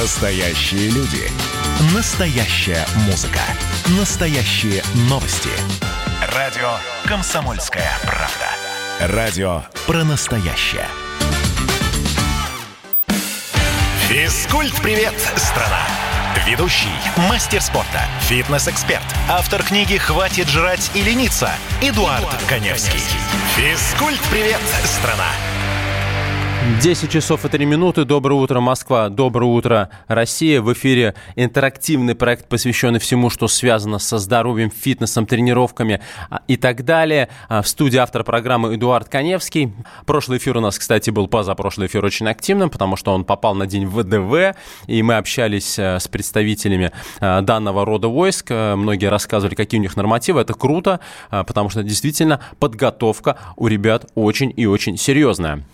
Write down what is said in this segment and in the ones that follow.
Настоящие люди. Настоящая музыка. Настоящие новости. Радио «Комсомольская правда». Радио про настоящее. Физкульт-привет, страна! Ведущий, мастер спорта, фитнес-эксперт, автор книги «Хватит жрать и лениться» Эдуард, Эдуард Коневский. Физкульт-привет, страна! 10 часов и 3 минуты. Доброе утро, Москва. Доброе утро, Россия. В эфире интерактивный проект, посвященный всему, что связано со здоровьем, фитнесом, тренировками а, и так далее. А, в студии автор программы Эдуард Коневский. Прошлый эфир у нас, кстати, был позапрошлый эфир очень активным, потому что он попал на день ВДВ, и мы общались э, с представителями данного рода войск. Многие рассказывали, какие у них нормативы. Это круто, потому что действительно подготовка у ребят очень и очень серьезная.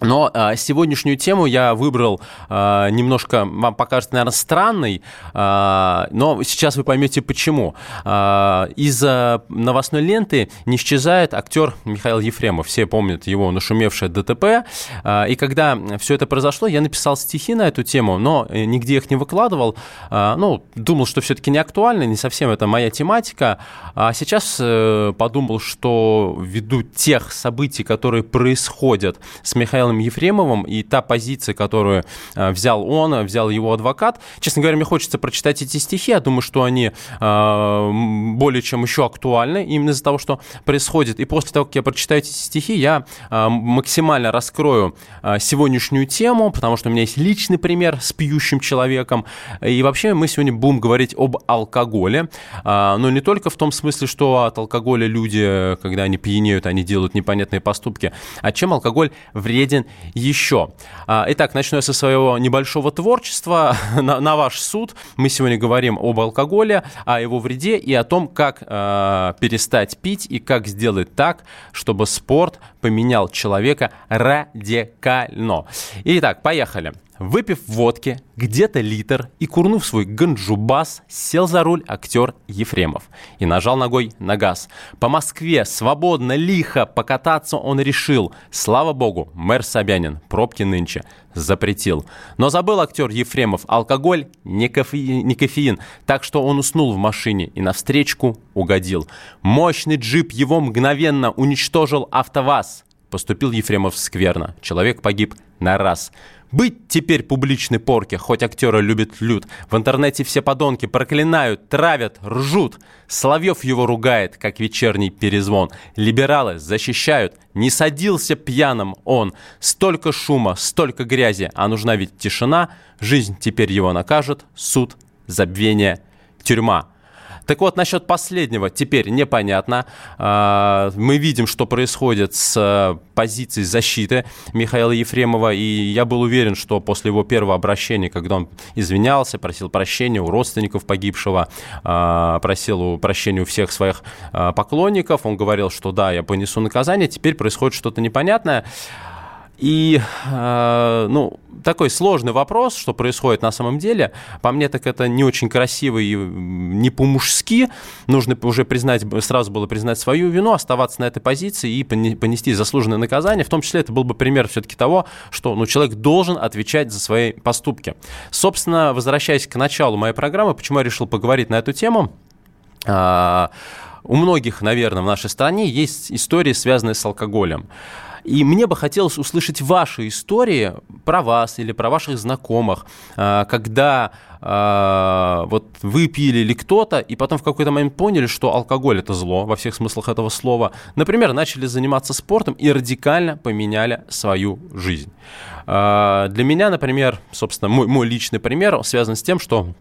Но а, сегодняшнюю тему я выбрал а, немножко, вам покажется, наверное, странной, а, но сейчас вы поймете почему. А, из-за новостной ленты не исчезает актер Михаил Ефремов. Все помнят его нашумевшее ДТП. А, и когда все это произошло, я написал стихи на эту тему, но э, нигде их не выкладывал. А, ну, думал, что все-таки не актуально, не совсем это моя тематика. А сейчас а, подумал, что ввиду тех событий, которые происходят с Михаилом Михаилом Ефремовым, и та позиция, которую э, взял он, взял его адвокат. Честно говоря, мне хочется прочитать эти стихи. Я думаю, что они э, более чем еще актуальны именно из-за того, что происходит. И после того, как я прочитаю эти стихи, я э, максимально раскрою сегодняшнюю тему, потому что у меня есть личный пример с пьющим человеком. И вообще мы сегодня будем говорить об алкоголе. Но не только в том смысле, что от алкоголя люди, когда они пьянеют, они делают непонятные поступки, а чем алкоголь вреден полезен еще. А, итак, начну я со своего небольшого творчества. На, на ваш суд мы сегодня говорим об алкоголе, о его вреде и о том, как э, перестать пить и как сделать так, чтобы спорт поменял человека радикально. Итак, поехали. Выпив водки, где-то литр и курнув свой ганджубас, сел за руль актер Ефремов и нажал ногой на газ. По Москве свободно, лихо покататься он решил. Слава богу, мэр Собянин пробки нынче запретил. Но забыл актер Ефремов, алкоголь не, кофе... не кофеин, так что он уснул в машине и навстречку угодил. Мощный джип его мгновенно уничтожил АвтоВАЗ. Поступил Ефремов скверно. Человек погиб на раз. Быть теперь публичной порке, хоть актеры любят люд. В интернете все подонки проклинают, травят, ржут. Соловьев его ругает, как вечерний перезвон. Либералы защищают, не садился пьяным он. Столько шума, столько грязи, а нужна ведь тишина. Жизнь теперь его накажет, суд, забвение, тюрьма. Так вот, насчет последнего теперь непонятно. А, мы видим, что происходит с э, позицией защиты Михаила Ефремова, и я был уверен, что после его первого обращения, когда он извинялся, просил прощения у родственников погибшего, а, просил прощения у всех своих а, поклонников, он говорил, что да, я понесу наказание, теперь происходит что-то непонятное. И, э, ну, такой сложный вопрос, что происходит на самом деле. По мне, так это не очень красиво и не по-мужски. Нужно уже признать, сразу было признать свою вину, оставаться на этой позиции и понести заслуженное наказание. В том числе это был бы пример все-таки того, что ну, человек должен отвечать за свои поступки. Собственно, возвращаясь к началу моей программы, почему я решил поговорить на эту тему? Э, у многих, наверное, в нашей стране есть истории, связанные с алкоголем. И мне бы хотелось услышать ваши истории про вас или про ваших знакомых, а, когда а, вот вы пили или кто-то, и потом в какой-то момент поняли, что алкоголь это зло во всех смыслах этого слова. Например, начали заниматься спортом и радикально поменяли свою жизнь. А, для меня, например, собственно, мой, мой личный пример связан с тем, что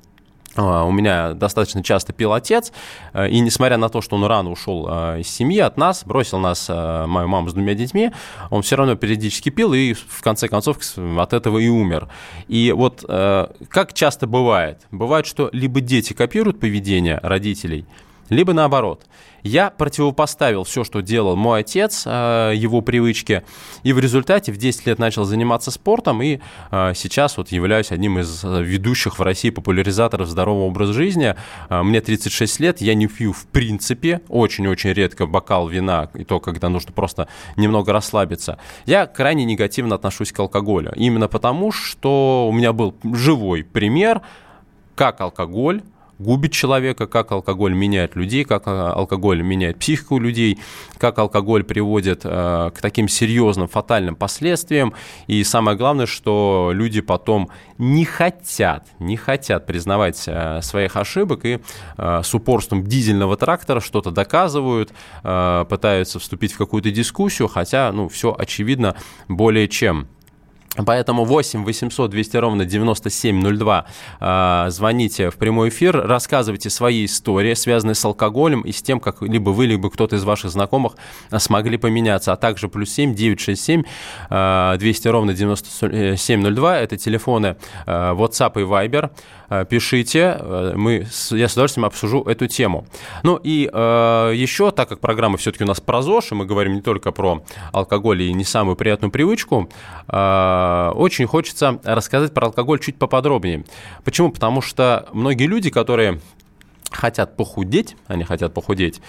у меня достаточно часто пил отец, э, и несмотря на то, что он рано ушел э, из семьи, от нас, бросил нас, э, мою маму с двумя детьми, он все равно периодически пил и в конце концов от этого и умер. И вот как часто бывает? Бывает, что либо дети копируют поведение родителей, либо наоборот. Я противопоставил все, что делал мой отец, э, его привычки, и в результате в 10 лет начал заниматься спортом, и э, сейчас вот являюсь одним из ведущих в России популяризаторов здорового образа жизни. Э, мне 36 лет, я не пью в принципе, очень-очень редко бокал вина, и то, когда нужно просто немного расслабиться. Я крайне негативно отношусь к алкоголю, именно потому, что у меня был живой пример, как алкоголь губит человека, как алкоголь меняет людей, как а, алкоголь меняет психику людей, как алкоголь приводит э, к таким серьезным фатальным последствиям. И самое главное, что люди потом не хотят, не хотят признавать э, своих ошибок и э, с упорством дизельного трактора что-то доказывают, э, пытаются вступить в какую-то дискуссию, хотя, ну, все очевидно более чем. Поэтому 8 800 200 ровно 9702 э, звоните в прямой эфир, рассказывайте свои истории, связанные с алкоголем и с тем, как либо вы, либо кто-то из ваших знакомых смогли поменяться. А также плюс 7 967 э, 200 ровно 9702 это телефоны э, WhatsApp и Viber. Э, пишите, э, мы, я с удовольствием обсужу эту тему. Ну и э, еще, так как программа все-таки у нас про ЗОЖ, и мы говорим не только про алкоголь и не самую приятную привычку, э, очень хочется рассказать про алкоголь чуть поподробнее. Почему? Потому что многие люди, которые хотят похудеть, они хотят похудеть,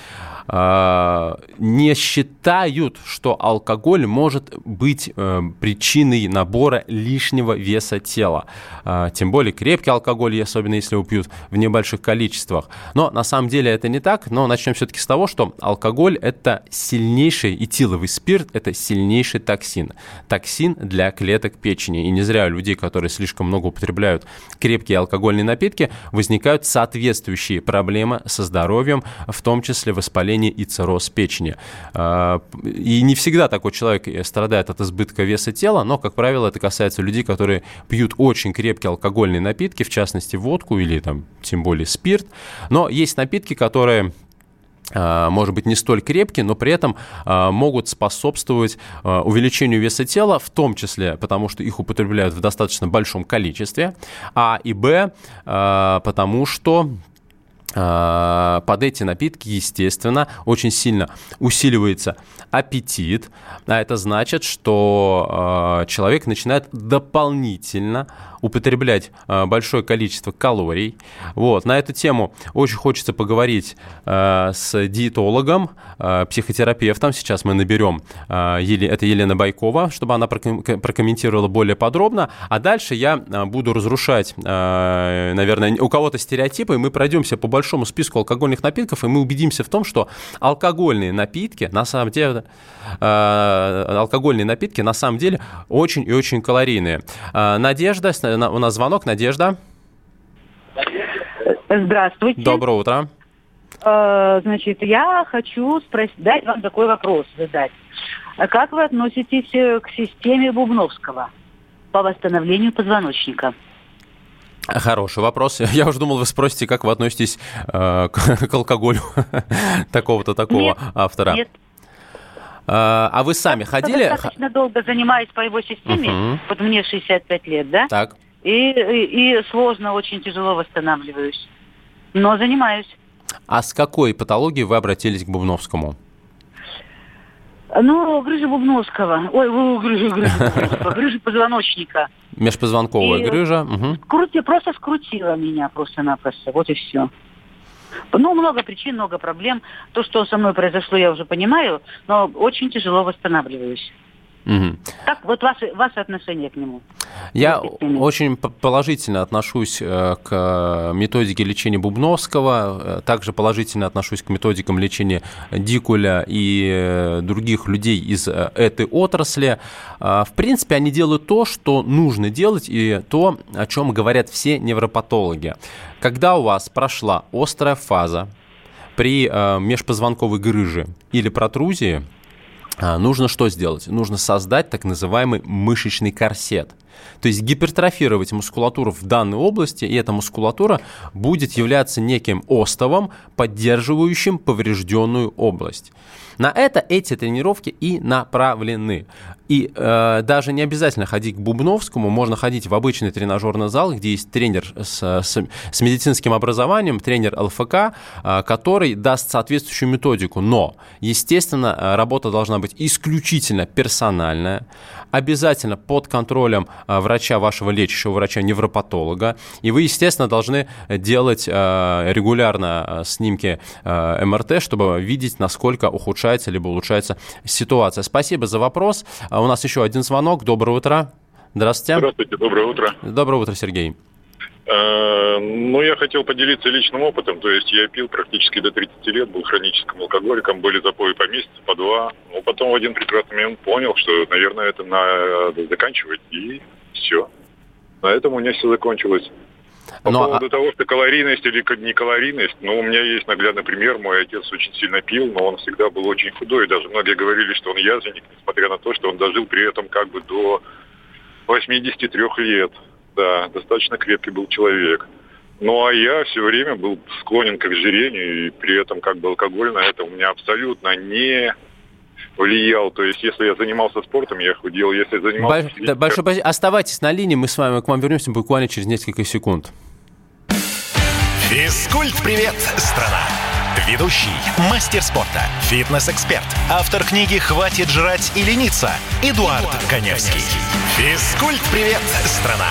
а, не считают, что алкоголь может быть э, причиной набора лишнего веса тела. А, тем более крепкий алкоголь, особенно если его пьют в небольших количествах. Но на самом деле это не так. Но начнем все-таки с того, что алкоголь – это сильнейший этиловый спирт, это сильнейший токсин. Токсин для клеток печени. И не зря у людей, которые слишком много употребляют крепкие алкогольные напитки, возникают соответствующие проблемы со здоровьем, в том числе воспаление и цирроз печени. А, и не всегда такой человек страдает от избытка веса тела, но, как правило, это касается людей, которые пьют очень крепкие алкогольные напитки, в частности, водку или там, тем более спирт. Но есть напитки, которые а, может быть, не столь крепкие, но при этом а, могут способствовать увеличению веса тела, в том числе потому, что их употребляют в достаточно большом количестве, а и б, потому что под эти напитки, естественно, очень сильно усиливается аппетит, а это значит, что э, человек начинает дополнительно употреблять э, большое количество калорий. Вот. На эту тему очень хочется поговорить с диетологом, психотерапевтом. Сейчас мы наберем, это Елена Байкова, чтобы она проком, прокомментировала более подробно. А дальше я буду разрушать, наверное, у кого-то стереотипы, и мы пройдемся по большому списку алкогольных напитков, и мы убедимся в том, что алкогольные напитки, на самом деле, Э, алкогольные напитки на самом деле очень и очень калорийные. Э, Надежда, у нас звонок, Надежда. Здравствуйте. Доброе утро. Э, значит, я хочу спросить, дать вам такой вопрос задать. Как вы относитесь к системе Бубновского по восстановлению позвоночника? Хороший вопрос. Я уже думал, вы спросите, как вы относитесь э, к, к алкоголю такого-то такого нет, автора. Нет, а, а вы сами я ходили? Я достаточно долго занимаюсь по его системе. Угу. Вот мне 65 лет, да? Так. И, и, и сложно, очень тяжело восстанавливаюсь. Но занимаюсь. А с какой патологией вы обратились к Бубновскому? Ну, грыжа Бубновского. Ой, грыжа, грыжа, грыжа позвоночника. Межпозвонковая и грыжа. Угу. Скрути, просто скрутила меня просто-напросто. Вот и все. Ну, много причин, много проблем. То, что со мной произошло, я уже понимаю, но очень тяжело восстанавливаюсь. Угу. Так, вот ваши, ваши отношения к нему? Я очень положительно отношусь э, к методике лечения Бубновского, э, также положительно отношусь к методикам лечения Дикуля и э, других людей из этой отрасли. В принципе, они делают то, что нужно делать, и то, о чем говорят все невропатологи. Когда у вас прошла острая фаза при межпозвонковой грыже или протрузии, а, нужно что сделать? Нужно создать так называемый мышечный корсет – То есть гипертрофировать мускулатуру в данной области, и эта мускулатура будет являться неким остовом, поддерживающим поврежденную область. На это эти тренировки и направлены. И э, даже не обязательно ходить к Бубновскому, можно ходить в обычный тренажерный зал, где есть тренер с, с, с медицинским образованием, тренер ЛФК, э, который даст соответствующую методику. Но, естественно, работа должна быть исключительно персональная, обязательно под контролем э, врача, вашего лечащего врача-невропатолога. И вы, естественно, должны делать э, регулярно э, снимки МРТ, чтобы видеть, насколько ухудшается либо улучшается ситуация. Спасибо за вопрос. А у нас еще один звонок. Доброе утро. Здравствуйте. Здравствуйте, доброе утро. Доброе утро, Сергей. Э, ну, я хотел поделиться личным опытом. То есть я пил практически до 30 лет, был хроническим алкоголиком, были запои по месяцу, по два. Но потом в один прекрасный момент понял, что, наверное, это надо заканчивать. И все. На этом у меня все закончилось. По но, ну, поводу а... того, что калорийность или не калорийность, ну, у меня есть наглядный пример. Мой отец очень сильно пил, но он всегда был очень худой. Даже многие говорили, что он язвенник, несмотря на то, что он дожил при этом как бы до 83 лет. Да, достаточно крепкий был человек. Ну, а я все время был склонен к ожирению, и при этом как бы алкоголь на это у меня абсолютно не влиял. То есть, если я занимался спортом, я худел. Если я занимался... Больш... Да, большой... Оставайтесь на линии, мы с вами к вам вернемся буквально через несколько секунд. Физкульт-привет, страна! Ведущий, мастер спорта, фитнес-эксперт, автор книги «Хватит жрать и лениться» Эдуард, Эдуард Коневский. Физкульт-привет, страна!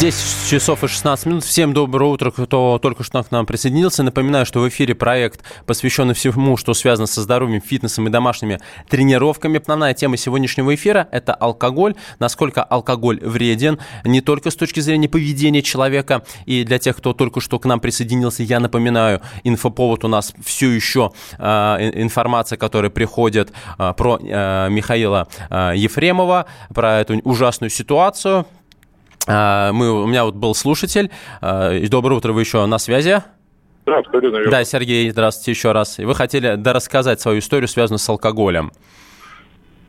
10 часов и 16 минут. Всем доброе утро, кто только что к нам присоединился. Напоминаю, что в эфире проект, посвященный всему, что связано со здоровьем, фитнесом и домашними тренировками. Основная тема сегодняшнего эфира – это алкоголь. Насколько алкоголь вреден не только с точки зрения поведения человека. И для тех, кто только что к нам присоединился, я напоминаю, инфоповод у нас все еще э, информация, которая приходит э, про э, Михаила э, Ефремова, про эту ужасную ситуацию а, мы, у меня вот был слушатель. А, доброе утро, вы еще на связи? Да, верно. Да, Сергей, здравствуйте еще раз. И вы хотели да, рассказать свою историю, связанную с алкоголем.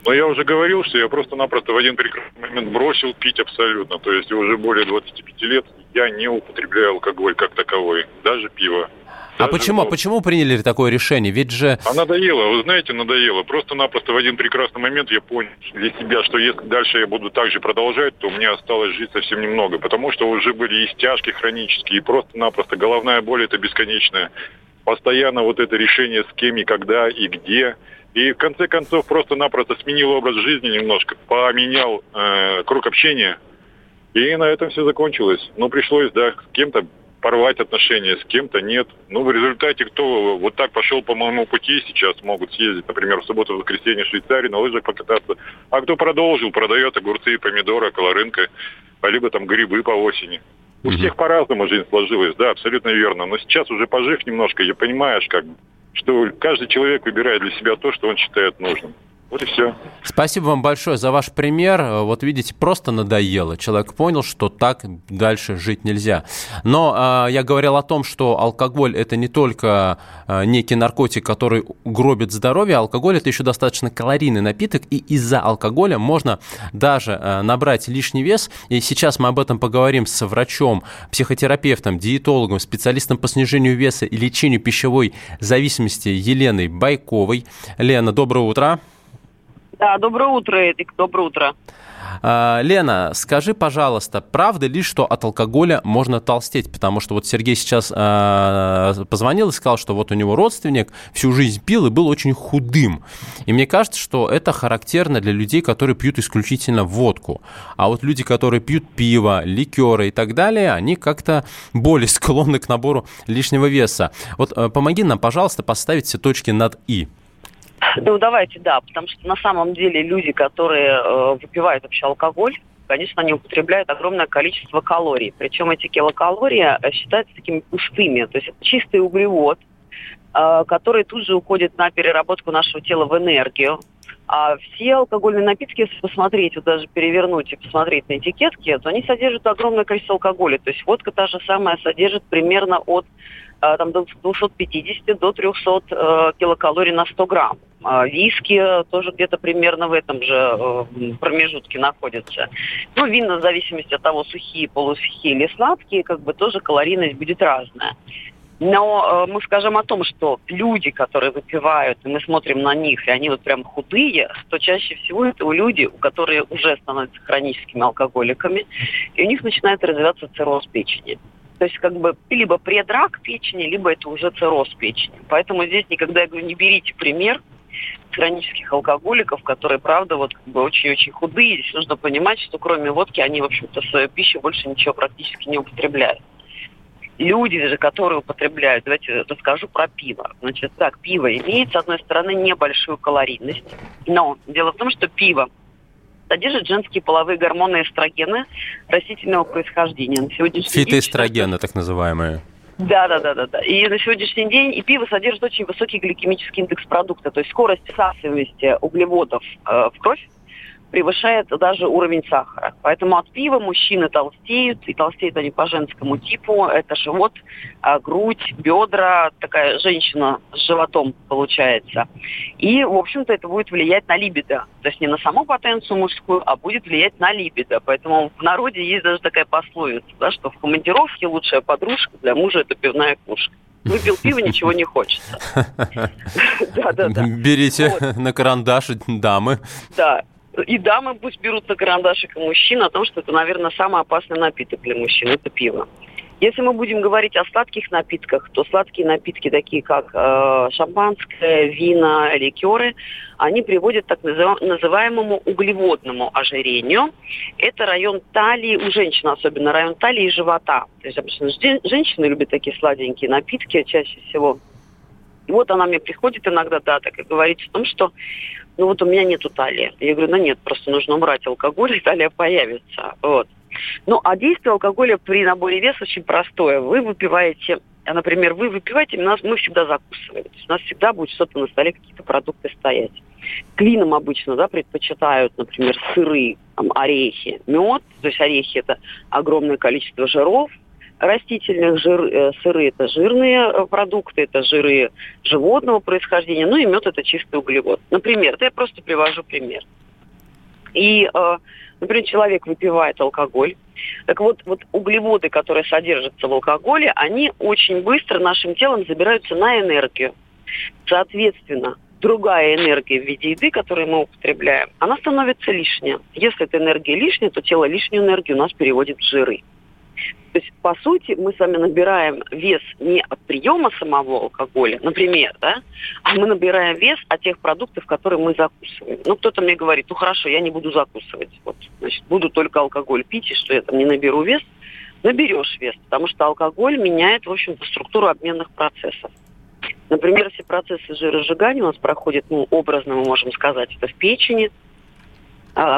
Но я уже говорил, что я просто-напросто в один прекрасный момент бросил пить абсолютно. То есть уже более 25 лет я не употребляю алкоголь как таковой, даже пиво. А почему, был... почему приняли такое решение? Ведь же... А надоело, вы знаете, надоело. Просто-напросто в один прекрасный момент я понял для себя, что если дальше я буду так же продолжать, то меня осталось жить совсем немного. Потому что уже были и стяжки хронические, и просто-напросто головная боль это бесконечная. Постоянно вот это решение с кем и когда и где. И в конце концов просто-напросто сменил образ жизни немножко, поменял э, круг общения. И на этом все закончилось. Но пришлось, да, с кем-то порвать отношения с кем-то, нет. Ну, в результате, кто вот так пошел по моему пути, сейчас могут съездить, например, в субботу, в воскресенье в Швейцарии на лыжах покататься. А кто продолжил, продает огурцы, помидоры, колорынка, а либо там грибы по осени. У всех по-разному жизнь сложилась, да, абсолютно верно. Но сейчас уже пожив немножко, и понимаешь, как, что каждый человек выбирает для себя то, что он считает нужным. Вот и все. Спасибо вам большое за ваш пример. Вот видите, просто надоело. Человек понял, что так дальше жить нельзя. Но э, я говорил о том, что алкоголь это не только э, некий наркотик, который гробит здоровье. Алкоголь это еще достаточно калорийный напиток, и из-за алкоголя можно даже э, набрать лишний вес. И сейчас мы об этом поговорим с врачом, психотерапевтом, диетологом, специалистом по снижению веса и лечению пищевой зависимости Еленой Байковой. Лена, доброе утро. Да, доброе утро, Эдик, доброе утро. А, Лена, скажи, пожалуйста, правда ли, что от алкоголя можно толстеть? Потому что вот Сергей сейчас э, позвонил и сказал, что вот у него родственник всю жизнь пил и был очень худым. И мне кажется, что это характерно для людей, которые пьют исключительно водку. А вот люди, которые пьют пиво, ликеры и так далее, они как-то более склонны к набору лишнего веса. Вот э, помоги нам, пожалуйста, поставить все точки над «и». Ну, давайте, да, потому что на самом деле люди, которые э, выпивают вообще алкоголь, конечно, они употребляют огромное количество калорий. Причем эти килокалории э, считаются такими пустыми. То есть это чистый углевод, э, который тут же уходит на переработку нашего тела в энергию. А все алкогольные напитки, если посмотреть, вот даже перевернуть и посмотреть на этикетки, то они содержат огромное количество алкоголя. То есть водка та же самая содержит примерно от там, до 250 до 300 э, килокалорий на 100 грамм. А виски тоже где-то примерно в этом же э, промежутке находятся. Ну, вина в зависимости от того, сухие, полусухие или сладкие, как бы тоже калорийность будет разная. Но э, мы скажем о том, что люди, которые выпивают, и мы смотрим на них, и они вот прям худые, то чаще всего это у люди, у которых уже становятся хроническими алкоголиками, и у них начинает развиваться цирроз печени. То есть как бы либо предрак печени, либо это уже цирроз печени. Поэтому здесь никогда, я говорю, не берите пример хронических алкоголиков, которые, правда, вот как бы очень-очень худые. Здесь нужно понимать, что кроме водки они, в общем-то, свою пищу больше ничего практически не употребляют люди же, которые употребляют, давайте расскажу про пиво. Значит, так, пиво имеет, с одной стороны, небольшую калорийность, но дело в том, что пиво содержит женские половые гормоны эстрогены растительного происхождения. На сегодняшний Фитоэстрогены, день, так называемые. Да, да, да, да, да. И на сегодняшний день и пиво содержит очень высокий гликемический индекс продукта, то есть скорость всасываемости углеводов э, в кровь превышает даже уровень сахара. Поэтому от пива мужчины толстеют, и толстеют они по женскому типу. Это живот, а, грудь, бедра, такая женщина с животом получается. И, в общем-то, это будет влиять на либидо. То есть не на саму потенцию мужскую, а будет влиять на либидо. Поэтому в народе есть даже такая пословица, да, что в командировке лучшая подружка для мужа – это пивная кружка выпил пиво, ничего не хочется. Да, да, да. Берите на карандаш дамы. Да, и дамы пусть берут на карандашик и мужчин о том, что это, наверное, самый опасный напиток для мужчин – это пиво. Если мы будем говорить о сладких напитках, то сладкие напитки, такие как э, шампанское, вина, ликеры, они приводят к так называемому углеводному ожирению. Это район талии, у женщин особенно район талии и живота. То есть обычно женщины любят такие сладенькие напитки чаще всего. И вот она мне приходит иногда, да, так и говорит о том, что ну вот у меня нету талии. Я говорю, ну нет, просто нужно убрать алкоголь, и талия появится. Вот. Ну, а действие алкоголя при наборе веса очень простое. Вы выпиваете, например, вы выпиваете, нас, мы всегда закусываем. У нас всегда будет что-то на столе, какие-то продукты стоять. Клином обычно да, предпочитают, например, сыры, там, орехи, мед. То есть орехи – это огромное количество жиров, растительных жир, э, сыры это жирные э, продукты, это жиры животного происхождения, ну и мед это чистый углевод. Например, это я просто привожу пример. И, э, например, человек выпивает алкоголь. Так вот, вот углеводы, которые содержатся в алкоголе, они очень быстро нашим телом забираются на энергию. Соответственно, другая энергия в виде еды, которую мы употребляем, она становится лишняя. Если эта энергия лишняя, то тело лишнюю энергию у нас переводит в жиры. То есть, по сути, мы с вами набираем вес не от приема самого алкоголя, например, да, а мы набираем вес от тех продуктов, которые мы закусываем. Ну, кто-то мне говорит, ну хорошо, я не буду закусывать. Вот, значит, буду только алкоголь пить, и что я там не наберу вес. Наберешь вес, потому что алкоголь меняет, в общем-то, структуру обменных процессов. Например, все процессы жиросжигания у нас проходят, ну, образно мы можем сказать, это в печени –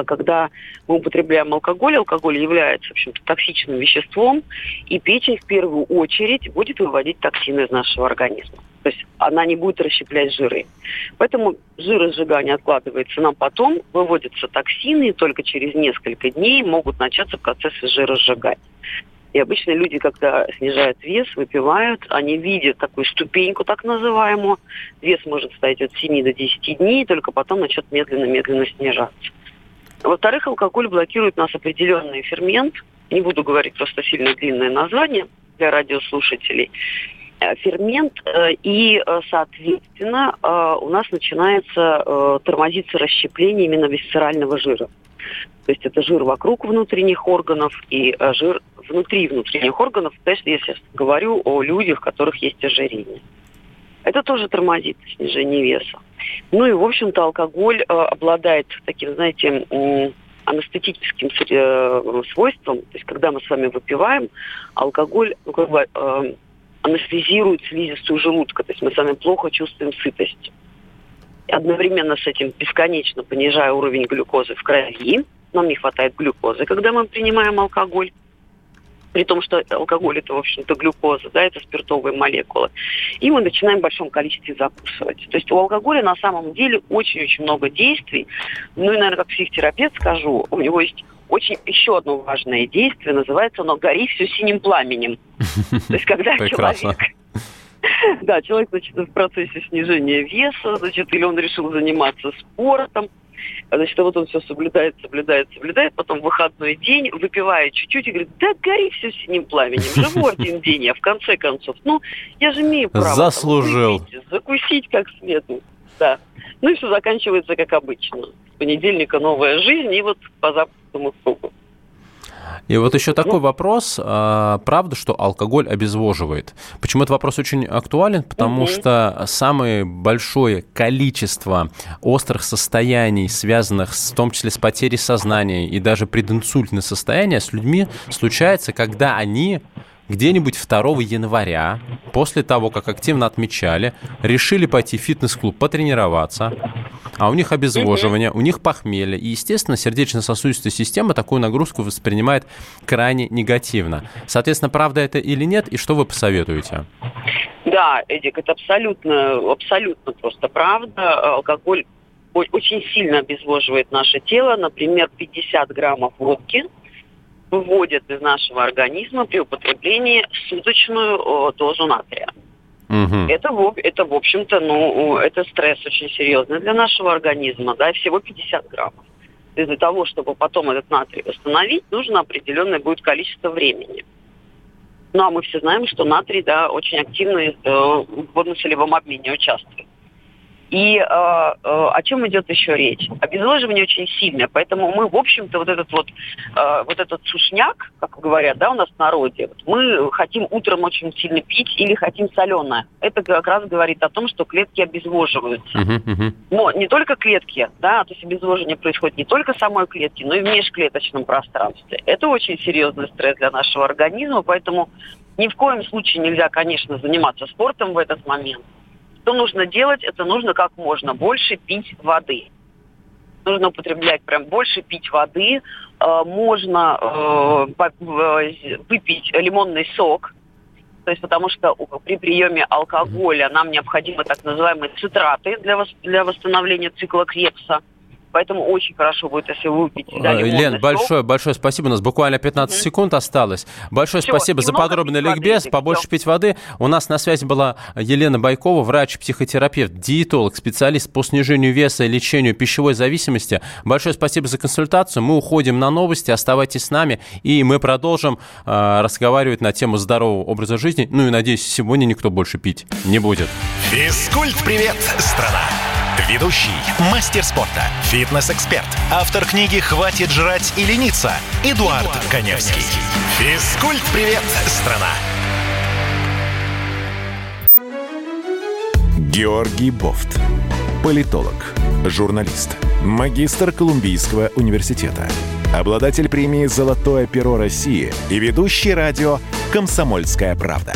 когда мы употребляем алкоголь, алкоголь является, в общем-то, токсичным веществом, и печень в первую очередь будет выводить токсины из нашего организма. То есть она не будет расщеплять жиры. Поэтому жиросжигание откладывается нам потом, выводятся токсины, и только через несколько дней могут начаться процессы жиросжигания. И обычно люди, когда снижают вес, выпивают, они видят такую ступеньку так называемую. Вес может стоять от 7 до 10 дней, только потом начнет медленно-медленно снижаться. Во-вторых, алкоголь блокирует нас определенный фермент. Не буду говорить просто сильно длинное название для радиослушателей. фермент, и, соответственно, у нас начинается тормозиться расщепление именно висцерального жира. То есть это жир вокруг внутренних органов и жир внутри внутренних органов, конечно, если я говорю о людях, у которых есть ожирение. Это тоже тормозит снижение веса. Ну и, в общем-то, алкоголь э, обладает таким, знаете, э, анестетическим э, свойством. То есть, когда мы с вами выпиваем, алкоголь ну, как бы, э, анестезирует слизистую желудка. То есть мы с вами плохо чувствуем сытость. И одновременно с этим бесконечно понижая уровень глюкозы в крови. Нам не хватает глюкозы, когда мы принимаем алкоголь при том, что алкоголь это, в общем-то, глюкоза, да, это спиртовые молекулы. И мы начинаем в большом количестве закусывать. То есть у алкоголя на самом деле очень-очень много действий. Ну и, наверное, как психотерапевт скажу, у него есть очень еще одно важное действие, называется оно «гори все синим пламенем». То есть когда человек... Да, человек, значит, в процессе снижения веса, значит, или он решил заниматься спортом, Значит, вот он все соблюдает, соблюдает, соблюдает, потом в выходной день выпивает чуть-чуть и говорит, да гори все синим пламенем, живу один день, а в конце концов, ну, я же имею право Заслужил. Там, закусить как следует. Да. Ну и все заканчивается как обычно. С понедельника новая жизнь, и вот по западному кругу. И вот еще такой вопрос. А, правда, что алкоголь обезвоживает? Почему этот вопрос очень актуален? Потому угу. что самое большое количество острых состояний, связанных с, в том числе с потерей сознания и даже прединсультное состояние с людьми случается, когда они где-нибудь 2 января, после того, как активно отмечали, решили пойти в фитнес-клуб потренироваться, а у них обезвоживание, у них похмелье, и, естественно, сердечно-сосудистая система такую нагрузку воспринимает крайне негативно. Соответственно, правда это или нет, и что вы посоветуете? Да, Эдик, это абсолютно, абсолютно просто правда. Алкоголь очень сильно обезвоживает наше тело. Например, 50 граммов водки – выводят из нашего организма при употреблении суточную дозу натрия. Угу. Это, это, в общем-то, ну, это стресс очень серьезный для нашего организма, да, всего 50 граммов. И для того, чтобы потом этот натрий восстановить, нужно определенное будет количество времени. Ну, а мы все знаем, что натрий, да, очень активно э, в водно-солевом обмене участвует. И э, э, о чем идет еще речь? Обезвоживание очень сильное, поэтому мы, в общем-то, вот этот вот, э, вот этот сушняк, как говорят, да, у нас в народе, вот мы хотим утром очень сильно пить или хотим соленое. Это как раз говорит о том, что клетки обезвоживаются. Uh-huh, uh-huh. Но не только клетки, да, то есть обезвоживание происходит не только самой клетке, но и в межклеточном пространстве. Это очень серьезный стресс для нашего организма, поэтому ни в коем случае нельзя, конечно, заниматься спортом в этот момент. Что нужно делать? Это нужно как можно больше пить воды. Нужно употреблять прям больше пить воды. Э, можно э, выпить лимонный сок, то есть потому что при приеме алкоголя нам необходимы так называемые цитраты для, для восстановления цикла Крепса. Поэтому очень хорошо будет, если вы выпьете да, Лен, большое, большое спасибо. У нас буквально 15 mm-hmm. секунд осталось. Большое Все, спасибо за подробный ликбез. Воды, Побольше пить воды. У нас на связи была Елена Байкова, врач-психотерапевт, диетолог, специалист по снижению веса и лечению пищевой зависимости. Большое спасибо за консультацию. Мы уходим на новости. Оставайтесь с нами. И мы продолжим э, разговаривать на тему здорового образа жизни. Ну и, надеюсь, сегодня никто больше пить не будет. Физкульт-привет, страна! Ведущий, мастер спорта, фитнес-эксперт, автор книги «Хватит жрать и лениться» Эдуард, Эдуард Коневский. Физкульт-привет, страна! Георгий Бофт. Политолог, журналист, магистр Колумбийского университета, обладатель премии «Золотое перо России» и ведущий радио «Комсомольская правда»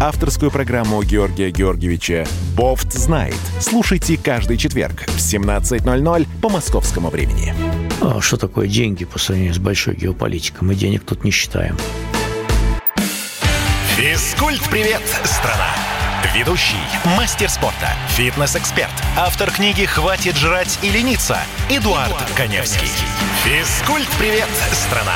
авторскую программу Георгия Георгиевича «Бофт знает». Слушайте каждый четверг в 17.00 по московскому времени. А что такое деньги по сравнению с большой геополитикой? Мы денег тут не считаем. Физкульт-привет, страна! Ведущий, мастер спорта, фитнес-эксперт, автор книги «Хватит жрать и лениться» Эдуард, Эдуард Коневский. Физкульт-привет, страна!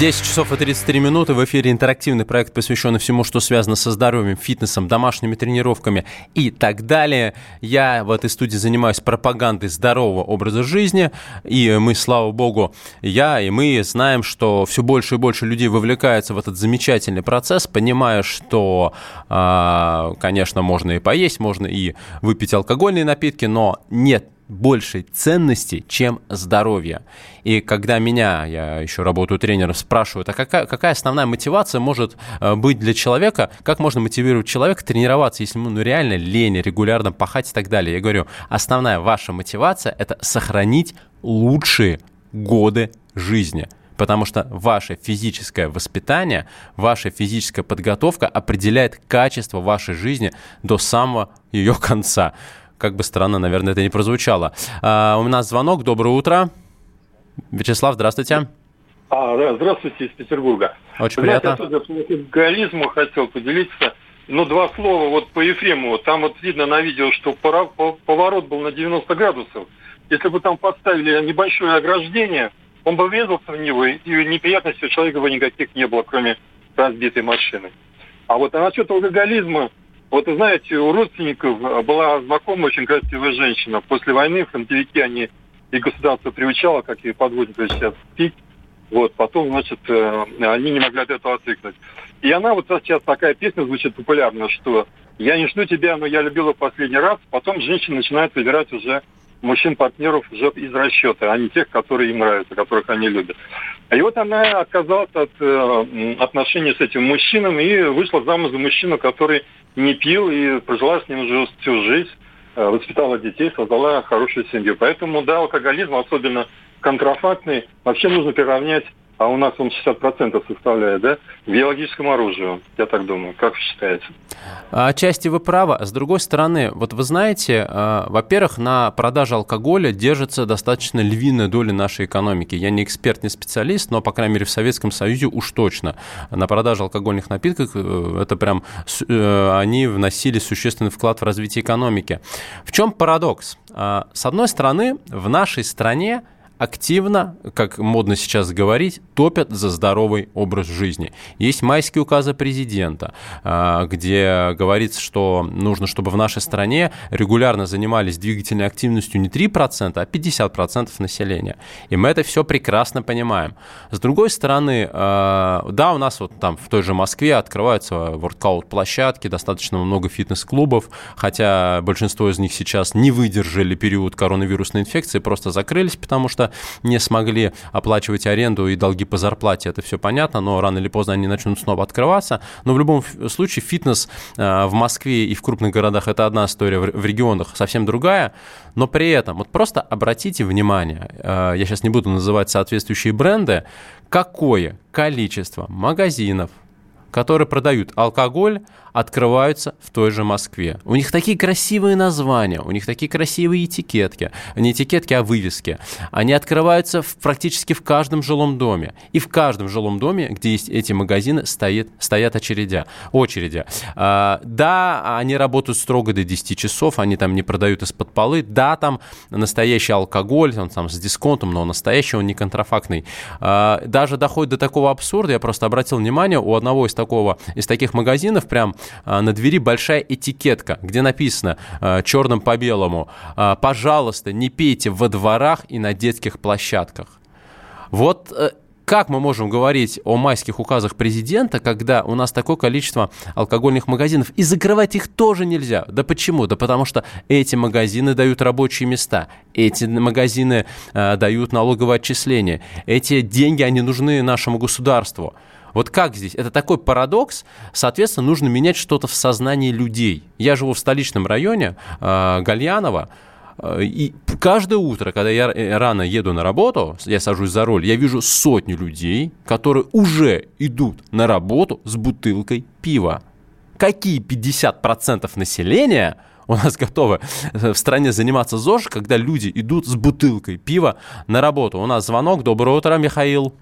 10 часов и 33 минуты. В эфире интерактивный проект, посвященный всему, что связано со здоровьем, фитнесом, домашними тренировками и так далее. Я в этой студии занимаюсь пропагандой здорового образа жизни. И мы, слава богу, я и мы знаем, что все больше и больше людей вовлекаются в этот замечательный процесс, понимая, что, а, конечно, можно и поесть, можно и выпить алкогольные напитки, но нет большей ценности, чем здоровье. И когда меня, я еще работаю тренером, спрашивают, а какая, какая основная мотивация может э, быть для человека, как можно мотивировать человека тренироваться, если ему ну, реально лень, регулярно пахать и так далее. Я говорю, основная ваша мотивация – это сохранить лучшие годы жизни потому что ваше физическое воспитание, ваша физическая подготовка определяет качество вашей жизни до самого ее конца как бы странно, наверное, это не прозвучало. А, у нас звонок. Доброе утро. Вячеслав, здравствуйте. А, да, здравствуйте, из Петербурга. Очень Знаете, приятно. Я тоже по хотел поделиться. Ну, два слова вот по Ефремову. Там вот видно на видео, что поворот был на 90 градусов. Если бы там поставили небольшое ограждение, он бы врезался в него, и неприятностей у человека бы никаких не было, кроме разбитой машины. А вот а насчет алкоголизма, вот, знаете, у родственников была знакомая очень красивая женщина. После войны фронтовики, они и государство приучало, как и подводников сейчас, пить. Вот, потом, значит, э, они не могли от этого отвыкнуть. И она вот сейчас такая песня звучит популярно, что «Я не жду тебя, но я любила в последний раз». Потом женщина начинает выбирать уже мужчин-партнеров уже из расчета, а не тех, которые им нравятся, которых они любят. И вот она отказалась от э, отношений с этим мужчиной и вышла замуж за мужчину, который не пил и прожила с ним уже всю жизнь, э, воспитала детей, создала хорошую семью. Поэтому, да, алкоголизм, особенно контрафактный, вообще нужно приравнять а у нас он 60% составляет, да, биологическому оружию, я так думаю. Как вы считаете? Отчасти вы правы. С другой стороны, вот вы знаете, э, во-первых, на продаже алкоголя держится достаточно львиная доля нашей экономики. Я не эксперт, не специалист, но, по крайней мере, в Советском Союзе уж точно. На продаже алкогольных напитков э, это прям э, они вносили существенный вклад в развитие экономики. В чем парадокс? С одной стороны, в нашей стране активно, как модно сейчас говорить, топят за здоровый образ жизни. Есть майские указы президента, а, где говорится, что нужно, чтобы в нашей стране регулярно занимались двигательной активностью не 3%, а 50% населения. И мы это все прекрасно понимаем. С другой стороны, а, да, у нас вот там в той же Москве открываются воркаут-площадки, достаточно много фитнес-клубов, хотя большинство из них сейчас не выдержали период коронавирусной инфекции, просто закрылись, потому что не смогли оплачивать аренду и долги по зарплате, это все понятно, но рано или поздно они начнут снова открываться. Но в любом случае фитнес э, в Москве и в крупных городах это одна история, в регионах совсем другая. Но при этом, вот просто обратите внимание, э, я сейчас не буду называть соответствующие бренды, какое количество магазинов, которые продают алкоголь, открываются в той же Москве. У них такие красивые названия, у них такие красивые этикетки. Не этикетки, а вывески. Они открываются в, практически в каждом жилом доме. И в каждом жилом доме, где есть эти магазины, стоит, стоят очередя, очереди. А, да, они работают строго до 10 часов, они там не продают из-под полы. Да, там настоящий алкоголь, он там с дисконтом, но настоящий, он не контрафактный. А, даже доходит до такого абсурда, я просто обратил внимание, у одного из, такого, из таких магазинов прям а, на двери большая этикетка, где написано а, черным по белому а, «Пожалуйста, не пейте во дворах и на детских площадках». Вот э, как мы можем говорить о майских указах президента, когда у нас такое количество алкогольных магазинов, и закрывать их тоже нельзя? Да почему? Да потому что эти магазины дают рабочие места, эти магазины э, дают налоговое отчисление, эти деньги, они нужны нашему государству. Вот как здесь? Это такой парадокс. Соответственно, нужно менять что-то в сознании людей. Я живу в столичном районе э, Гальянова. Э, и каждое утро, когда я э, рано еду на работу, я сажусь за руль, я вижу сотни людей, которые уже идут на работу с бутылкой пива. Какие 50% населения у нас готовы в стране заниматься ЗОЖ, когда люди идут с бутылкой пива на работу? У нас звонок. Доброе утро, Михаил.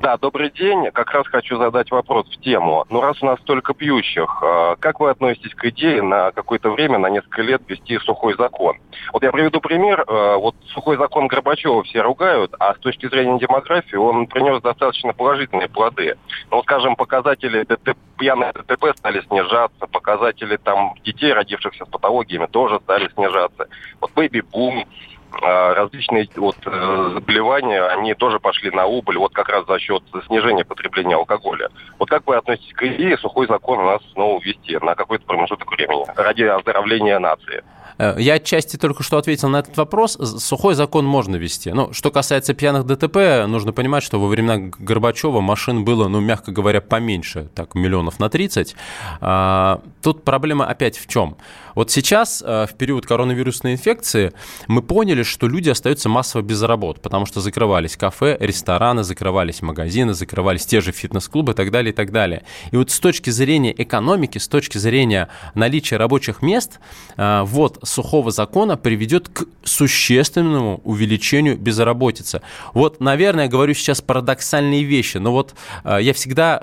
Да, добрый день. Как раз хочу задать вопрос в тему. Ну, раз у нас столько пьющих, а, как вы относитесь к идее на какое-то время, на несколько лет ввести сухой закон? Вот я приведу пример. А, вот сухой закон Горбачева все ругают, а с точки зрения демографии он принес достаточно положительные плоды. Ну, скажем, показатели ДТП, пьяные ДТП стали снижаться, показатели там детей, родившихся с патологиями, тоже стали снижаться. Вот бэйби-бум, а, различные вот, э, заболевания, они тоже пошли на убыль, вот как раз за счет снижения потребления алкоголя. Вот как вы относитесь к идее сухой закон у нас снова ввести на какой-то промежуток времени ради оздоровления нации? Э, я отчасти только что ответил на этот вопрос. Сухой закон можно ввести. Ну, что касается пьяных ДТП, нужно понимать, что во времена Горбачева машин было, ну, мягко говоря, поменьше, так, миллионов на 30. А, тут проблема опять в чем? Вот сейчас, э, в период коронавирусной инфекции, мы поняли, что люди остаются массово без работы, потому что закрывались кафе, рестораны, закрывались магазины, закрывались те же фитнес-клубы и так далее, и так далее. И вот с точки зрения экономики, с точки зрения наличия рабочих мест, э, вот сухого закона приведет к существенному увеличению безработицы. Вот, наверное, я говорю сейчас парадоксальные вещи, но вот э, я всегда,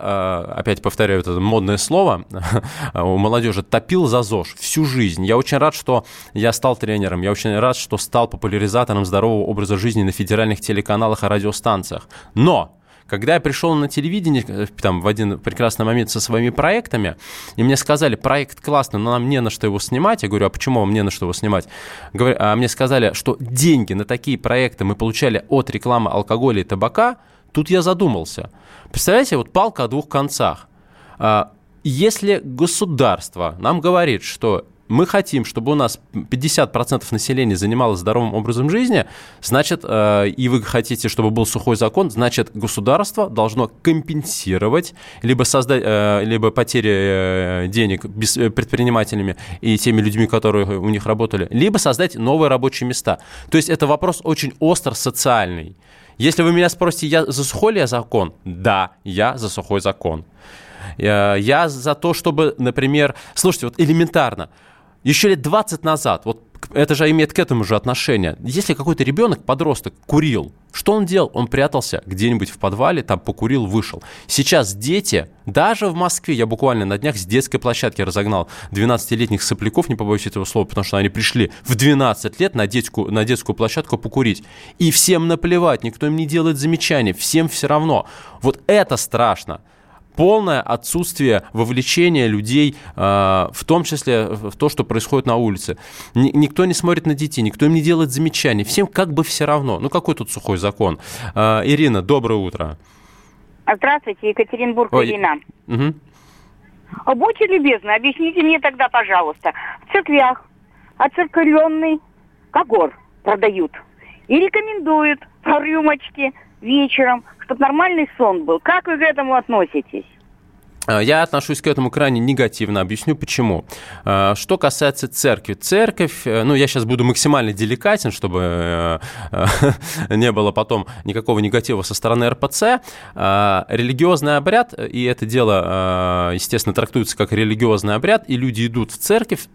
опять повторяю это модное слово у молодежи, топил за ЗОЖ всю жизнь. Я очень рад, что я стал тренером, я очень рад, что стал популяризатором здорового образа жизни на федеральных телеканалах и радиостанциях. Но когда я пришел на телевидение э, там, в один прекрасный момент со своими проектами, и мне сказали, проект классный, но нам не на что его снимать, я говорю, а почему вам не на что его снимать? Говорю, а мне сказали, что деньги на такие проекты мы получали от рекламы алкоголя и табака, тут я задумался. Представляете, вот палка о двух концах. А, если государство нам говорит, что мы хотим, чтобы у нас 50% населения занималось здоровым образом жизни, значит, э, и вы хотите, чтобы был сухой закон, значит, государство должно компенсировать либо, создать, э, либо потери э, денег предпринимателями и теми людьми, которые у них работали, либо создать новые рабочие места. То есть это вопрос очень остро социальный. Если вы меня спросите, я за сухой ли я закон? Да, я за сухой закон. Я за то, чтобы, например, слушайте, вот элементарно, еще лет 20 назад, вот это же имеет к этому же отношение. Если какой-то ребенок, подросток, курил, что он делал? Он прятался где-нибудь в подвале, там покурил, вышел. Сейчас дети, даже в Москве, я буквально на днях с детской площадки разогнал 12-летних сопляков, не побоюсь этого слова, потому что они пришли в 12 лет на детскую, на детскую площадку покурить. И всем наплевать, никто им не делает замечаний, всем все равно. Вот это страшно полное отсутствие вовлечения людей, а, в том числе в то, что происходит на улице. Никто не смотрит на детей, никто им не делает замечаний. Всем как бы все равно. Ну, какой тут сухой закон? А, Ирина, доброе утро. Здравствуйте, Екатеринбург, Ой. Ирина. Угу. Будьте любезны, объясните мне тогда, пожалуйста, в церквях оцеркаленный когор продают и рекомендуют по рюмочке вечером чтобы нормальный сон был. Как вы к этому относитесь? А, я отношусь к этому крайне негативно. Объясню почему. А, что касается церкви. Церковь, э, ну, я сейчас буду максимально деликатен, чтобы э, не было потом никакого негатива со стороны РПЦ. Религиозный обряд, и это дело, естественно, трактуется как религиозный обряд, и люди идут в церковь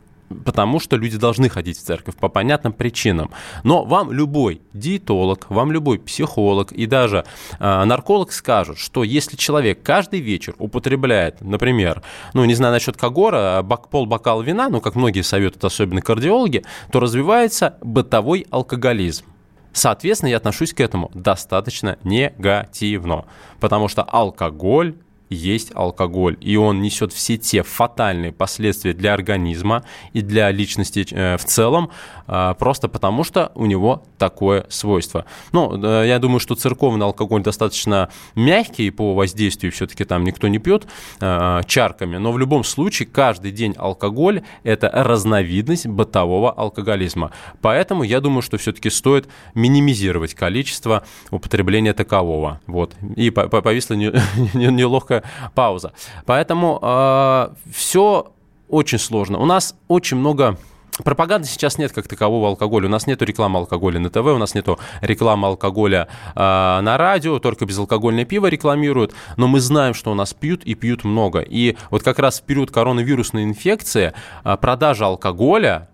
потому что люди должны ходить в церковь по понятным причинам. Но вам любой диетолог, вам любой психолог и даже э, нарколог скажут, что если человек каждый вечер употребляет, например, ну, не знаю насчет Кагора, бак, пол бокала вина, ну, как многие советуют, особенно кардиологи, то развивается бытовой алкоголизм. Соответственно, я отношусь к этому достаточно негативно, потому что алкоголь есть алкоголь, и он несет все те фатальные последствия для организма и для личности э, в целом, э, просто потому что у него такое свойство. Ну, я думаю, что церковный алкоголь достаточно мягкий по воздействию, все-таки там никто не пьет э, чарками, но в любом случае каждый день алкоголь – это разновидность бытового алкоголизма. Поэтому я думаю, что все-таки стоит минимизировать количество употребления такового. Вот. И повисла неловкая небольшая пауза. Поэтому э, все очень сложно. У нас очень много Пропаганды сейчас нет как такового алкоголя. У нас нет рекламы алкоголя на ТВ, у нас нет рекламы алкоголя э, на радио, только безалкогольное пиво рекламируют. Но мы знаем, что у нас пьют и пьют много. И вот как раз в период коронавирусной инфекции э, продажа алкоголя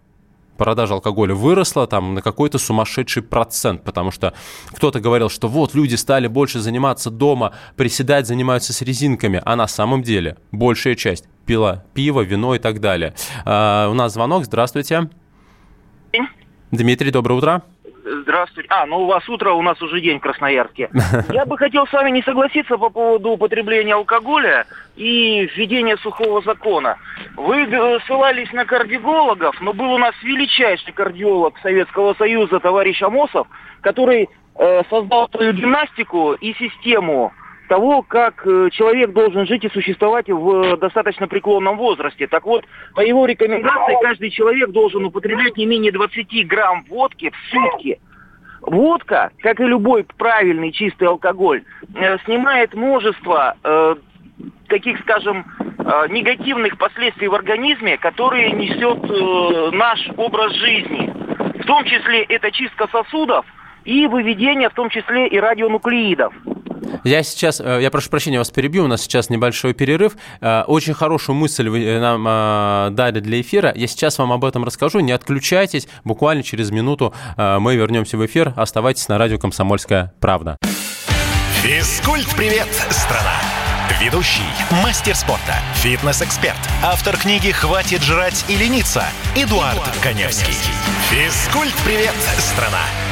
продажа алкоголя выросла там на какой-то сумасшедший процент, потому что кто-то говорил, что вот люди стали больше заниматься дома, приседать, занимаются с резинками, а на самом деле большая часть пила пиво, вино и так далее. А, у нас звонок, здравствуйте. Дмитрий, доброе утро. Здравствуйте. А, ну у вас утро, у нас уже день в Красноярске. Я бы хотел с вами не согласиться по поводу употребления алкоголя и введения сухого закона. Вы э, ссылались на кардиологов, но был у нас величайший кардиолог Советского Союза, товарищ Амосов, который э, создал свою гимнастику и систему того, как э, человек должен жить и существовать в достаточно преклонном возрасте. Так вот, по его рекомендации, каждый человек должен употреблять не менее 20 грамм водки в сутки. Водка, как и любой правильный чистый алкоголь, э, снимает множество э, таких, скажем, э, негативных последствий в организме, которые несет э, наш образ жизни. В том числе это чистка сосудов и выведение, в том числе и радионуклеидов. Я сейчас, э, я прошу прощения, вас перебью, у нас сейчас небольшой перерыв. Э, очень хорошую мысль вы э, нам дали для эфира. Я сейчас вам об этом расскажу. Не отключайтесь. Буквально через минуту мы вернемся в эфир. Оставайтесь на радио «Комсомольская правда». Физкульт-привет, страна! Ведущий, мастер спорта, фитнес-эксперт, автор книги «Хватит жрать и лениться» Эдуард, Эдуард Коневский. Физкульт-привет, страна!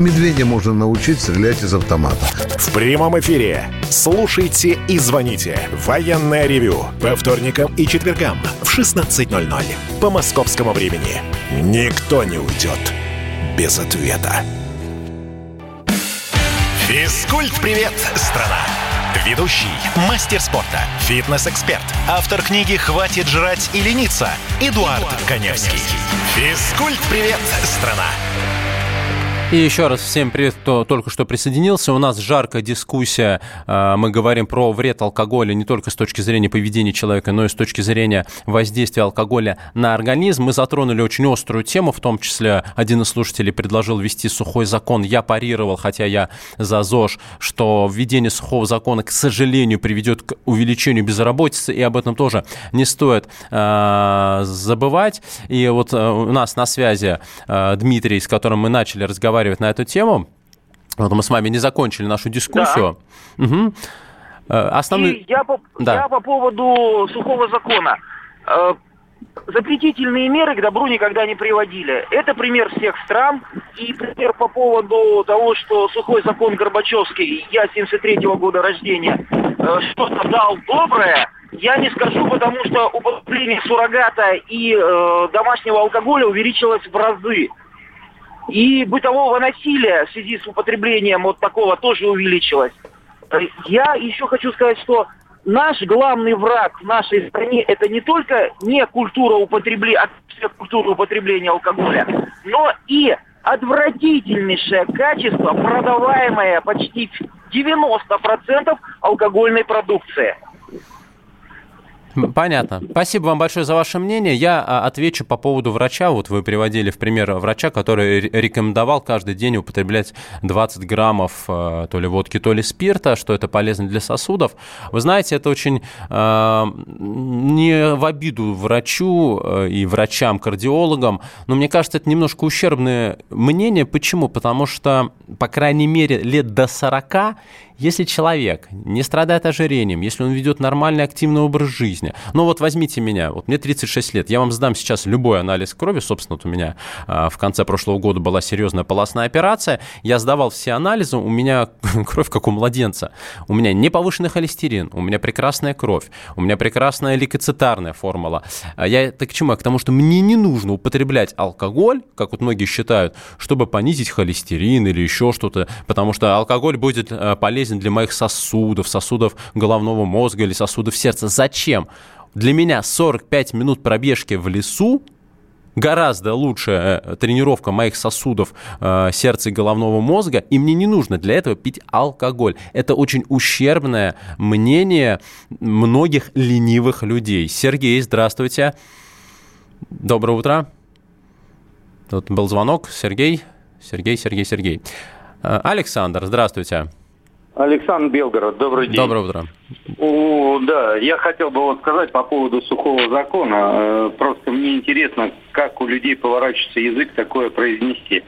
Медведя можно научить стрелять из автомата. В прямом эфире. Слушайте и звоните. Военное ревю. По вторникам и четвергам в 16.00. По московскому времени. Никто не уйдет без ответа. Физкульт-привет, страна! Ведущий, мастер спорта, фитнес-эксперт, автор книги «Хватит жрать и лениться» Эдуард, Эдуард Коневский. Коневский. Физкульт-привет, страна! И еще раз всем привет, кто только что присоединился. У нас жаркая дискуссия. А, мы говорим про вред алкоголя не только с точки зрения поведения человека, но и с точки зрения воздействия алкоголя на организм. Мы затронули очень острую тему, в том числе один из слушателей предложил ввести сухой закон. Я парировал, хотя я за ЗОЖ, что введение сухого закона, к сожалению, приведет к увеличению безработицы, и об этом тоже не стоит э, забывать. И вот э, у нас на связи э, Дмитрий, с которым мы начали разговаривать разговаривать на эту тему. Вот мы с вами не закончили нашу дискуссию. Да. Угу. Основной... я, по, да. я по поводу сухого закона. Э, запретительные меры к добру никогда не приводили. Это пример всех стран. И пример по поводу того, что сухой закон Горбачевский, я 73 -го года рождения, э, что-то дал доброе, я не скажу, потому что употребление суррогата и э, домашнего алкоголя увеличилось в разы. И бытового насилия в связи с употреблением вот такого тоже увеличилось. Я еще хочу сказать, что наш главный враг в нашей стране это не только не культура употребления, а культура употребления алкоголя, но и отвратительнейшее качество, продаваемое почти 90% алкогольной продукции. Понятно. Спасибо вам большое за ваше мнение. Я а, отвечу по поводу врача. Вот вы приводили в пример врача, который рекомендовал каждый день употреблять 20 граммов а, то ли водки, то ли спирта, что это полезно для сосудов. Вы знаете, это очень э, не в обиду врачу и врачам-кардиологам, но мне кажется, это немножко ущербное мнение. Почему? Потому что, по крайней мере, лет до 40 если человек не страдает ожирением, если он ведет нормальный активный образ жизни, ну вот возьмите меня, вот мне 36 лет, я вам сдам сейчас любой анализ крови, собственно, вот у меня а, в конце прошлого года была серьезная полостная операция, я сдавал все анализы, у меня кровь как у младенца, у меня не повышенный холестерин, у меня прекрасная кровь, у меня прекрасная лейкоцитарная формула. А я это к чему? К тому, что мне не нужно употреблять алкоголь, как вот многие считают, чтобы понизить холестерин или еще что-то, потому что алкоголь будет а, полезен полезен для моих сосудов, сосудов головного мозга или сосудов сердца. Зачем? Для меня 45 минут пробежки в лесу гораздо лучше э, тренировка моих сосудов э, сердца и головного мозга, и мне не нужно для этого пить алкоголь. Это очень ущербное мнение многих ленивых людей. Сергей, здравствуйте. Доброе утро. Тут был звонок. Сергей, Сергей, Сергей, Сергей. Э, Александр, здравствуйте. Александр Белгород, добрый день. Доброе утро. О, да, я хотел бы вот сказать по поводу сухого закона. Э, просто мне интересно, как у людей поворачивается язык такое произнести.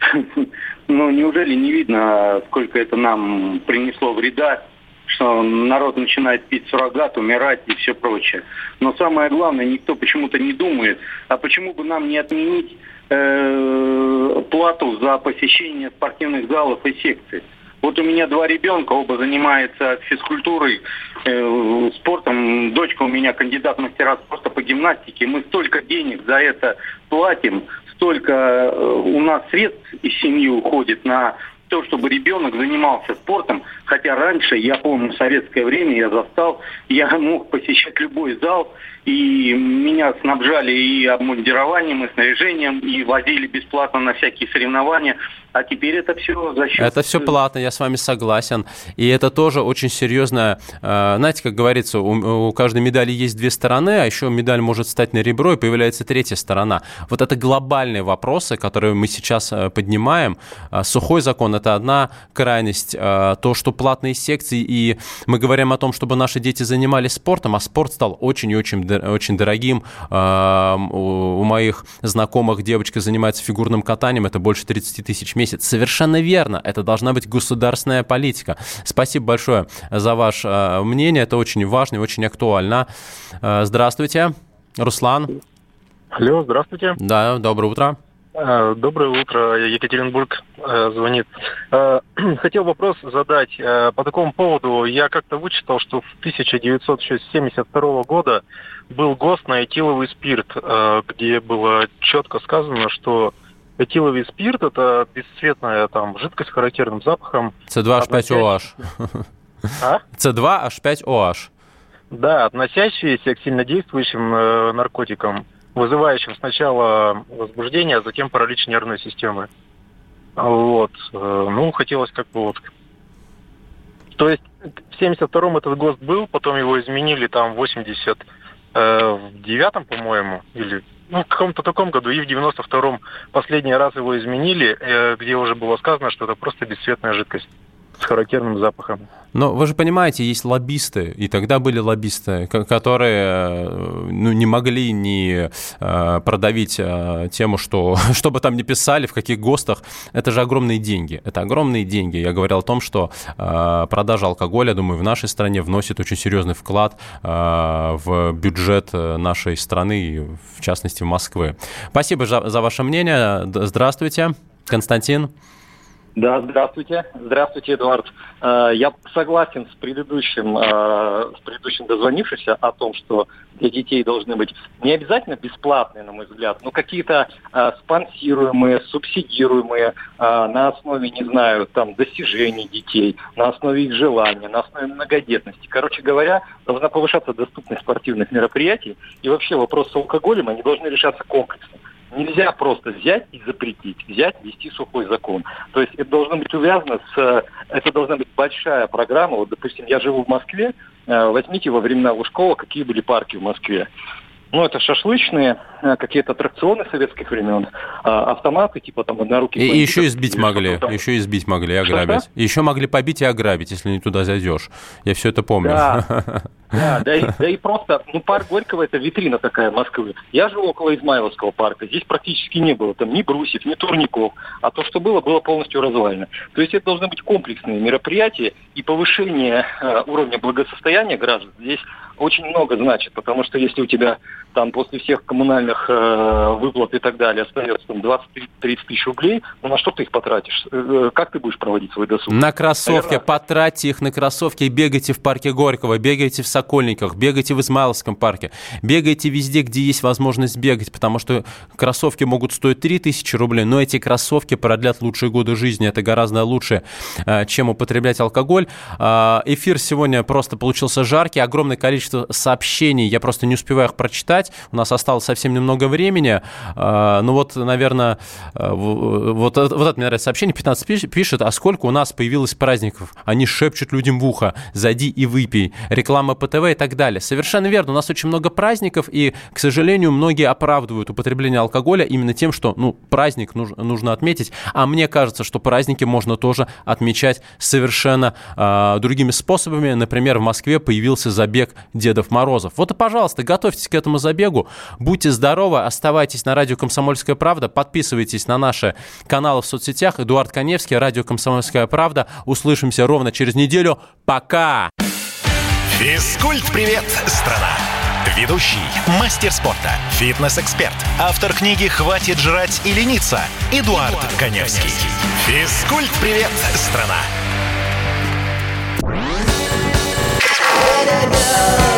Ну, неужели не видно, сколько это нам принесло вреда, что народ начинает пить суррогат, умирать и все прочее. Но самое главное, никто почему-то не думает, а почему бы нам не отменить э, плату за посещение спортивных залов и секций? Вот у меня два ребенка, оба занимаются физкультурой, э, спортом. Дочка у меня кандидат мастера спорта по гимнастике. Мы столько денег за это платим, столько э, у нас средств из семьи уходит на то, чтобы ребенок занимался спортом, хотя раньше, я помню, в советское время я застал, я мог посещать любой зал, и меня снабжали и обмундированием, и снаряжением, и возили бесплатно на всякие соревнования. А теперь это все за счет... Это все платно, я с вами согласен. И это тоже очень серьезно. Э, знаете, как говорится, у, у каждой медали есть две стороны, а еще медаль может стать на ребро, и появляется третья сторона. Вот это глобальные вопросы, которые мы сейчас э, поднимаем. Э, сухой закон – это одна крайность. То, что платные секции, и мы говорим о том, чтобы наши дети занимались спортом, а спорт стал очень и очень очень дорогим. У моих знакомых девочка занимается фигурным катанием, это больше 30 тысяч в месяц. Совершенно верно, это должна быть государственная политика. Спасибо большое за ваше а, мнение, это очень важно и очень актуально. А, здравствуйте, Руслан. Алло, здравствуйте. Да, доброе утро. А, доброе утро, Екатеринбург звонит. Хотел вопрос задать по такому поводу. Я как-то вычитал, что в 1972 года был ГОСТ на этиловый спирт, где было четко сказано, что этиловый спирт – это бесцветная там жидкость с характерным запахом. С2H5OH. А? С2H5OH. Да, относящиеся к сильнодействующим наркотикам – вызывающим сначала возбуждение, а затем паралич нервной системы. Вот. Э, ну, хотелось как бы вот... То есть в 72-м этот ГОСТ был, потом его изменили там в 89-м, э, по-моему, или ну, в каком-то таком году, и в 92-м последний раз его изменили, э, где уже было сказано, что это просто бесцветная жидкость с характерным запахом. Но вы же понимаете, есть лоббисты, и тогда были лоббисты, которые э, ну, не могли не э, продавить э, тему, что, что бы там ни писали, в каких ГОСТах, это же огромные деньги. Это огромные деньги. Я говорил о том, что продажа алкоголя, думаю, в нашей стране вносит очень серьезный вклад в бюджет нашей страны, в частности, Москвы. Спасибо за, за ваше мнение. Здравствуйте, Константин. Да, здравствуйте. Здравствуйте, Эдуард. Э, я согласен с предыдущим, э, с предыдущим дозвонившимся о том, что для детей должны быть не обязательно бесплатные, на мой взгляд, но какие-то э, спонсируемые, субсидируемые на основе, не знаю, там, достижений детей, на основе их желания, на основе многодетности. Короче говоря, должна повышаться доступность спортивных мероприятий, и вообще вопрос с алкоголем, они должны решаться комплексно. Нельзя просто взять и запретить, взять, вести сухой закон. То есть это должно быть увязано с... Это должна быть большая программа. Вот, допустим, я живу в Москве, э, возьмите во времена Лужкова, какие были парки в Москве. Ну, это шашлычные, э, какие-то аттракционы советских времен, а, автоматы, типа там однорукие. И, и еще избить могли, еще избить могли, ограбить. Что-что? Еще могли побить и ограбить, если не туда зайдешь. Я все это помню. Да, да, да, и, да и просто, ну, парк Горького это витрина такая Москвы. Я живу около Измайловского парка, здесь практически не было там ни брусьев, ни турников, а то, что было, было полностью развалено. То есть это должны быть комплексные мероприятия, и повышение э, уровня благосостояния граждан здесь очень много значит, потому что если у тебя там после всех коммунальных э, выплат и так далее остается там 20-30 тысяч рублей, ну на что ты их потратишь? Э, э, как ты будешь проводить свой досуг? На кроссовки, Наверное... потратьте их на кроссовки, бегайте в парке Горького, бегайте в Сокольниках, бегайте в Измайловском парке, бегайте везде, где есть возможность бегать, потому что кроссовки могут стоить 3000 рублей, но эти кроссовки продлят лучшие годы жизни. Это гораздо лучше, э, чем употреблять алкоголь. Э, эфир сегодня просто получился жаркий, огромное количество сообщений, я просто не успеваю их прочитать. У нас осталось совсем немного времени. Э, ну вот, наверное, вот, вот это мне нравится сообщение. 15 пишет, а сколько у нас появилось праздников? Они шепчут людям в ухо, зайди и выпей. Реклама по ТВ и так далее. Совершенно верно. У нас очень много праздников, и, к сожалению, многие оправдывают употребление алкоголя именно тем, что, ну, праздник нужно, нужно отметить. А мне кажется, что праздники можно тоже отмечать совершенно э, другими способами. Например, в Москве появился забег Дедов Морозов. Вот и, пожалуйста, готовьтесь к этому забегу. Будьте здоровы, оставайтесь на радио «Комсомольская правда», подписывайтесь на наши каналы в соцсетях. Эдуард Коневский, радио «Комсомольская правда». Услышимся ровно через неделю. Пока! Физкульт-привет, страна! Ведущий, мастер спорта, фитнес-эксперт, автор книги «Хватит жрать и лениться» Эдуард, Эдуард Коневский. Физкульт-привет, страна! Требуют